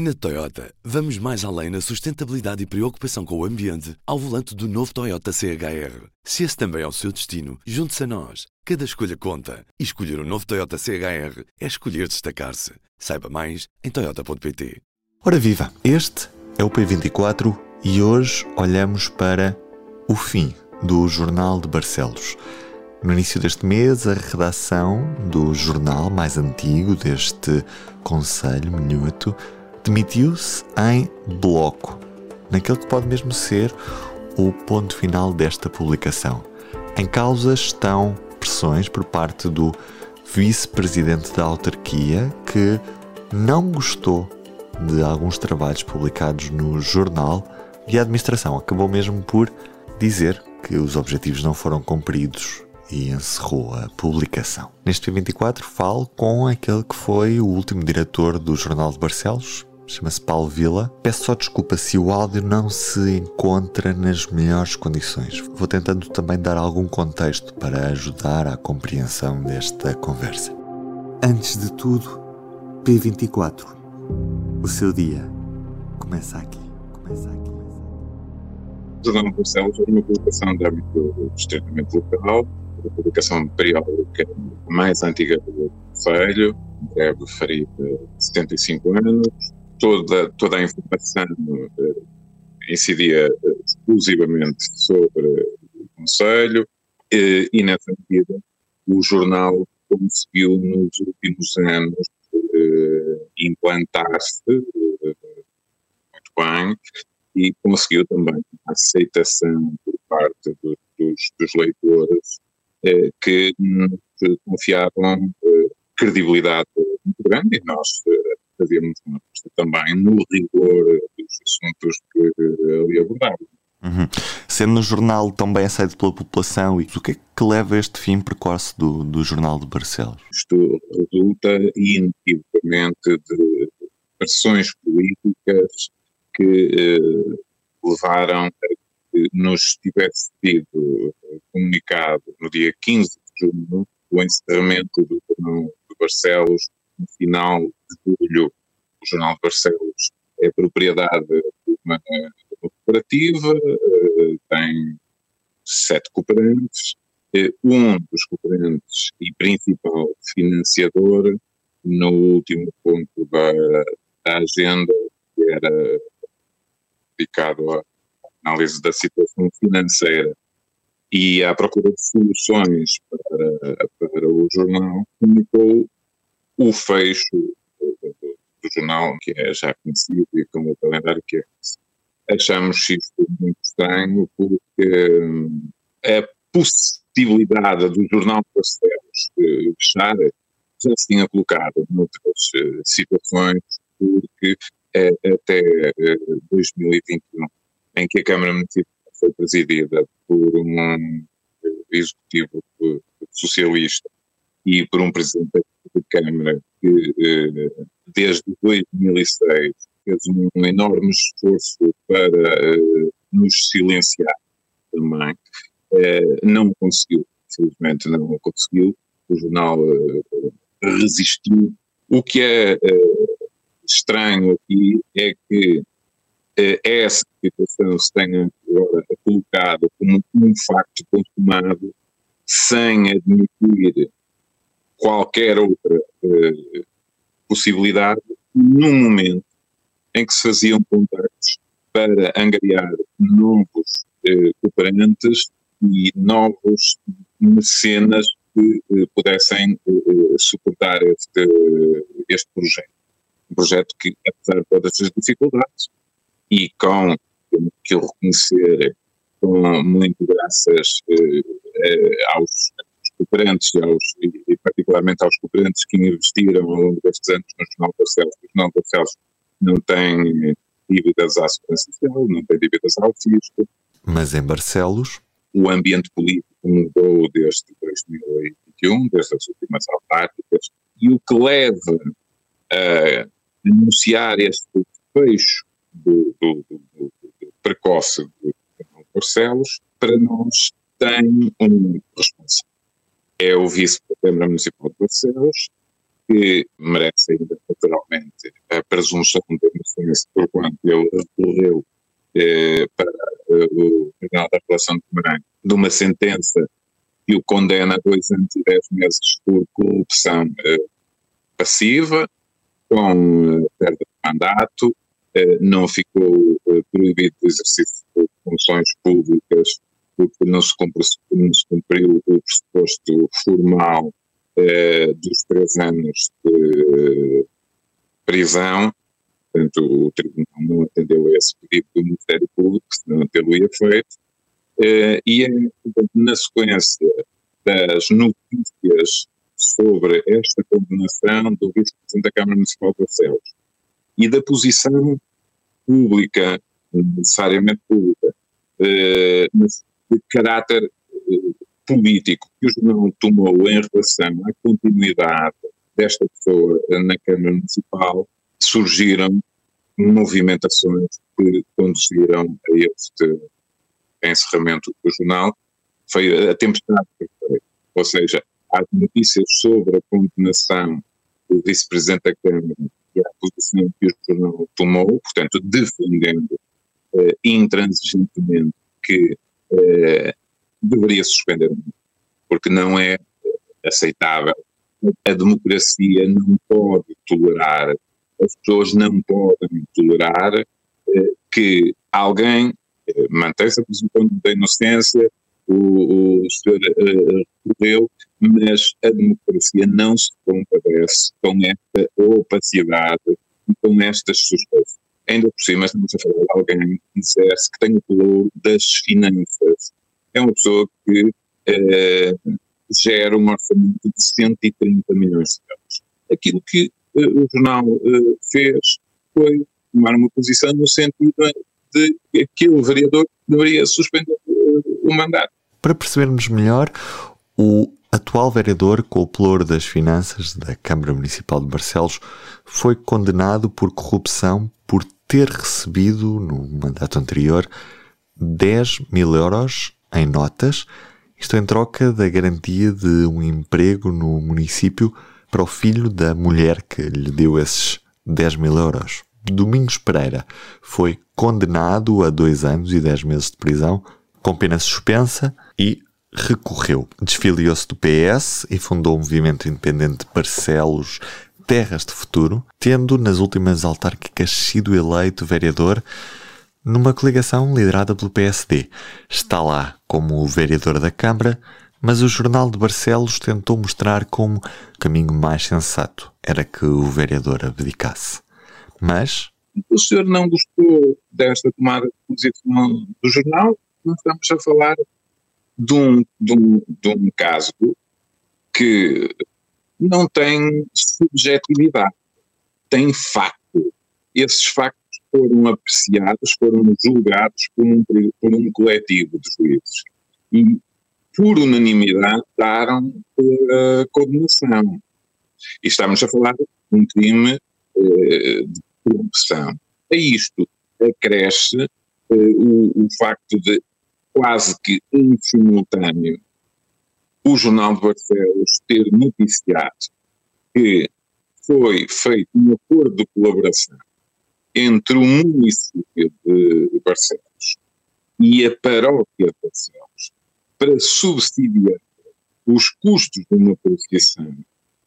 Na Toyota, vamos mais além na sustentabilidade e preocupação com o ambiente ao volante do novo Toyota CHR. Se esse também é o seu destino, junte-se a nós. Cada escolha conta. E escolher o um novo Toyota CHR é escolher destacar-se. Saiba mais em Toyota.pt. Ora viva! Este é o P24 e hoje olhamos para o fim do Jornal de Barcelos. No início deste mês, a redação do jornal mais antigo deste Conselho Minuto demitiu-se em bloco, naquele que pode mesmo ser o ponto final desta publicação. Em causa estão pressões por parte do vice-presidente da autarquia que não gostou de alguns trabalhos publicados no jornal e a administração acabou mesmo por dizer que os objetivos não foram cumpridos e encerrou a publicação. Neste P24 falo com aquele que foi o último diretor do Jornal de Barcelos, chama-se Paulo Vila. Peço só desculpa se o áudio não se encontra nas melhores condições. Vou tentando também dar algum contexto para ajudar à compreensão desta conversa. Antes de tudo, P24. O seu dia começa aqui. Começa aqui. Jornal de Barcelos é uma publicação de âmbito estritamente local, a publicação periódica mais antiga do Conselho, deve ferir 75 anos, toda, toda a informação uh, incidia exclusivamente sobre o Conselho uh, e, nessa medida, o jornal conseguiu, nos últimos anos, implantar-se muito bem e conseguiu também a aceitação por parte do, dos, dos, leitores que confiavam credibilidade muito grande e nós fazíamos uma aposta também no rigor dos assuntos que ali abordávamos. Uhum. Sendo no jornal tão bem aceito pela população, o que é que leva este fim precoce do, do Jornal de Barcelos? Isto resulta inequivocamente de pressões políticas que eh, levaram a que nos tivesse sido comunicado no dia 15 de junho o encerramento do Jornal de Barcelos no final de julho, Jornal de Barcelos é propriedade de uma, cooperativa, uh, tem sete cooperantes, uh, um dos cooperantes e principal financiador, no último ponto da, da agenda, que era dedicado à análise da situação financeira e à procura de soluções para, para o jornal, comunicou o fecho do, jornal, que é já conhecido, e com o calendário que é Achamos isto muito estranho, porque hum, a possibilidade do jornal Parceiros fechar já se tinha colocado noutras uh, situações, porque uh, até uh, 2021, em que a Câmara Municipal foi presidida por um executivo socialista e por um presidente de Câmara que, eh, desde 2006, fez um enorme esforço para eh, nos silenciar também. Eh, não conseguiu, infelizmente não conseguiu. O jornal resistiu. O que é estranho aqui é que essa situação se tenha agora colocado como um facto consumado sem admitir qualquer outra possibilidade num momento em que se faziam contactos para angariar novos eh, cooperantes e novos mecenas que eh, pudessem eh, suportar este, este projeto. Um projeto que, apesar de todas as dificuldades, e com, que eu reconhecer, com muito graças eh, eh, aos cooperantes e, aos, e, particularmente aos cooperantes que investiram ao longo destes anos no Jornal Barcelos. O Jornal Barcelos não tem dívidas à Segurança Social, não tem dívidas ao fisco. Mas em Barcelos? O ambiente político mudou desde 2021, desde as últimas autárquicas, e o que leva a anunciar este fecho do, do, do, do precoce do Barcelos, para nós tem um responsável é o vice da Municipal de Barcelos, que merece ainda naturalmente a presunção de inocência por quanto ele recorreu eh, para eh, o Tribunal da Relação de Guimarães de uma sentença que o condena a dois anos e dez meses por corrupção eh, passiva, com eh, perda de mandato, eh, não ficou eh, proibido o exercício de funções públicas porque não se, cumpriu, não se cumpriu o pressuposto formal dos três anos de prisão. Portanto, o Tribunal não atendeu a esse pedido do Ministério Público, senão tê-lo-ia feito. e, na sequência das notícias sobre esta condenação do vice-presidente da Câmara Municipal de Barcelos e da posição pública, necessariamente pública, eh, de caráter eh, político que o jornal tomou em relação à continuidade desta pessoa na Câmara Municipal, surgiram movimentações que conduziram a este encerramento do jornal. Foi a tempestade perfeita, ou seja, as notícias sobre a condenação do vice-presidente da Câmara e a posição que o jornal tomou, portanto, defendendo eh, intransigentemente que eh, deveria suspender, porque não é aceitável. A democracia não pode tolerar, as pessoas não podem tolerar eh, que alguém eh, mantenha-se a presunção da inocência, o, o senhor recorreu, mas a democracia não se compadece com esta opacidade e com estas suspeitas. Ainda por cima, estamos a falar de alguém que dissesse que tem o valor das finanças. É uma pessoa que uh, gera um orçamento de 130 milhões de euros. Aquilo que uh, o jornal uh, fez foi tomar uma posição no sentido de que aquele vereador deveria suspender o mandato. Para percebermos melhor, o atual vereador com o pelouro das finanças da Câmara Municipal de Barcelos foi condenado por corrupção por ter recebido, no mandato anterior, 10 mil euros em notas, isto em troca da garantia de um emprego no município para o filho da mulher que lhe deu esses 10 mil euros. Domingos Pereira foi condenado a dois anos e dez meses de prisão com pena suspensa e recorreu. Desfiliou-se do PS e fundou o movimento independente Barcelos Terras de Futuro, tendo nas últimas autárquicas sido eleito vereador numa coligação liderada pelo PSD. Está lá como vereador da Câmara, mas o Jornal de Barcelos tentou mostrar como o caminho mais sensato era que o vereador abdicasse. Mas. O senhor não gostou desta tomada de posição do jornal nós estamos a falar de um, de um, de um caso que não tem subjetividade, tem facto. Esses factos foram apreciados, foram julgados por um, por um coletivo de juízes e, por unanimidade, daram a condenação. E estamos a falar de um crime eh, de corrupção. A isto acresce eh, o, o facto de quase que em simultâneo o Jornal de Barcelos ter noticiado que foi feito um acordo de colaboração entre o município de Barcelos e a paróquia de Barcelos para subsidiar os custos de uma procissão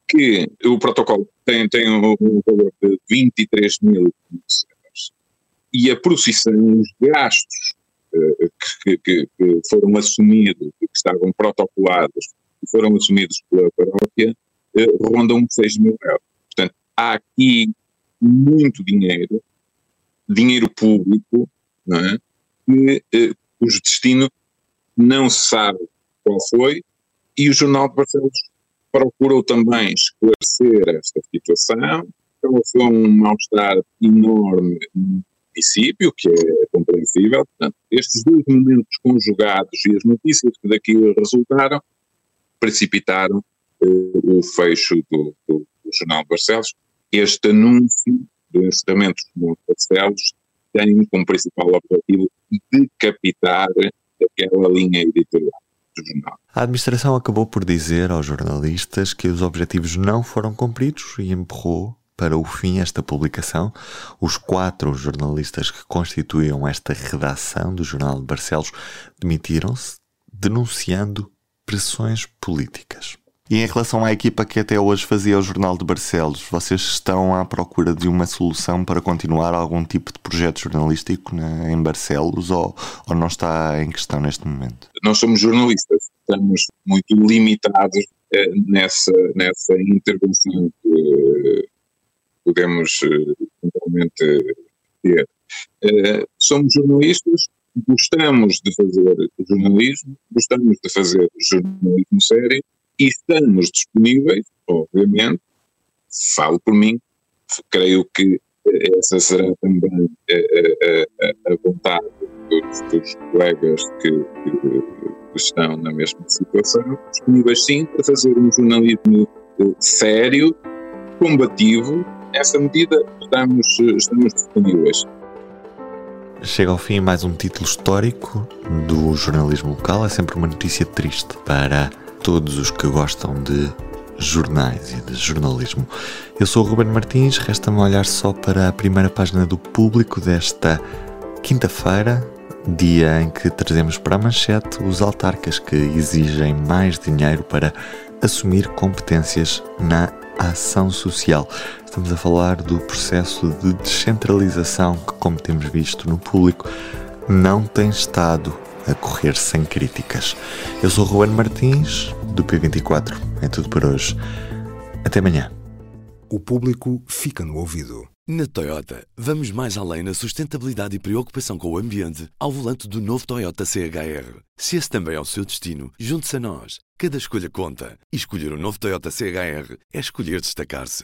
que o protocolo tem, tem um valor de 23 mil euros. E a procissão, os gastos que, que, que, foram assumidos, que estavam protocolados e foram assumidos pela paróquia, eh, rondam 6 mil euros. Portanto, há aqui muito dinheiro, dinheiro público, não é? que eh, cujo destino não se sabe qual foi, e o Jornal de Barcelos procurou também esclarecer esta situação, causou um mal-estar enorme município, que é compreensível. Portanto, estes dois momentos conjugados e as notícias que daqui resultaram precipitaram eh, o fecho do, do, do, Jornal de Barcelos. Este anúncio do encerramento do Jornal de Barcelos tem como principal objetivo decapitar aquela linha editorial. A administração acabou por dizer aos jornalistas que os objetivos não foram cumpridos e empurrou para o fim esta publicação. Os quatro jornalistas que constituíam esta redação do Jornal de Barcelos demitiram-se, denunciando pressões políticas. E em relação à equipa que até hoje fazia o Jornal de Barcelos, vocês estão à procura de uma solução para continuar algum tipo de projeto jornalístico na, em Barcelos ou, ou não está em questão neste momento? Nós somos jornalistas, estamos muito limitados eh, nessa, nessa intervenção que podemos eventualmente ter. Eh, somos jornalistas, gostamos de fazer jornalismo, gostamos de fazer jornalismo sério e estamos disponíveis, obviamente, falo por mim, creio que essa será também a, a, vontade dos, dos colegas que, que, estão na mesma situação, disponíveis sim para fazer um jornalismo eh, sério, combativo, nessa medida estamos, estamos disponíveis. Chega ao fim mais um título histórico do jornalismo local. É sempre uma notícia triste para todos os que gostam de jornais e de jornalismo. Eu sou o Ruben Martins, resta-me olhar só para a primeira página do público desta quinta-feira, dia em que trazemos para a manchete os autarcas que exigem mais dinheiro para assumir competências na ação social. Estamos a falar do processo de descentralização que, como temos visto no público, não tem estado a correr sem críticas. Eu sou Ruan Martins, do P24. É tudo por hoje. Até amanhã. O público fica no ouvido. Na Toyota, vamos mais além na sustentabilidade e preocupação com o ambiente ao volante do novo Toyota CHR. Se esse também é o seu destino, junte-se a nós. Cada escolha conta. E escolher o um novo Toyota CHR é escolher destacar-se.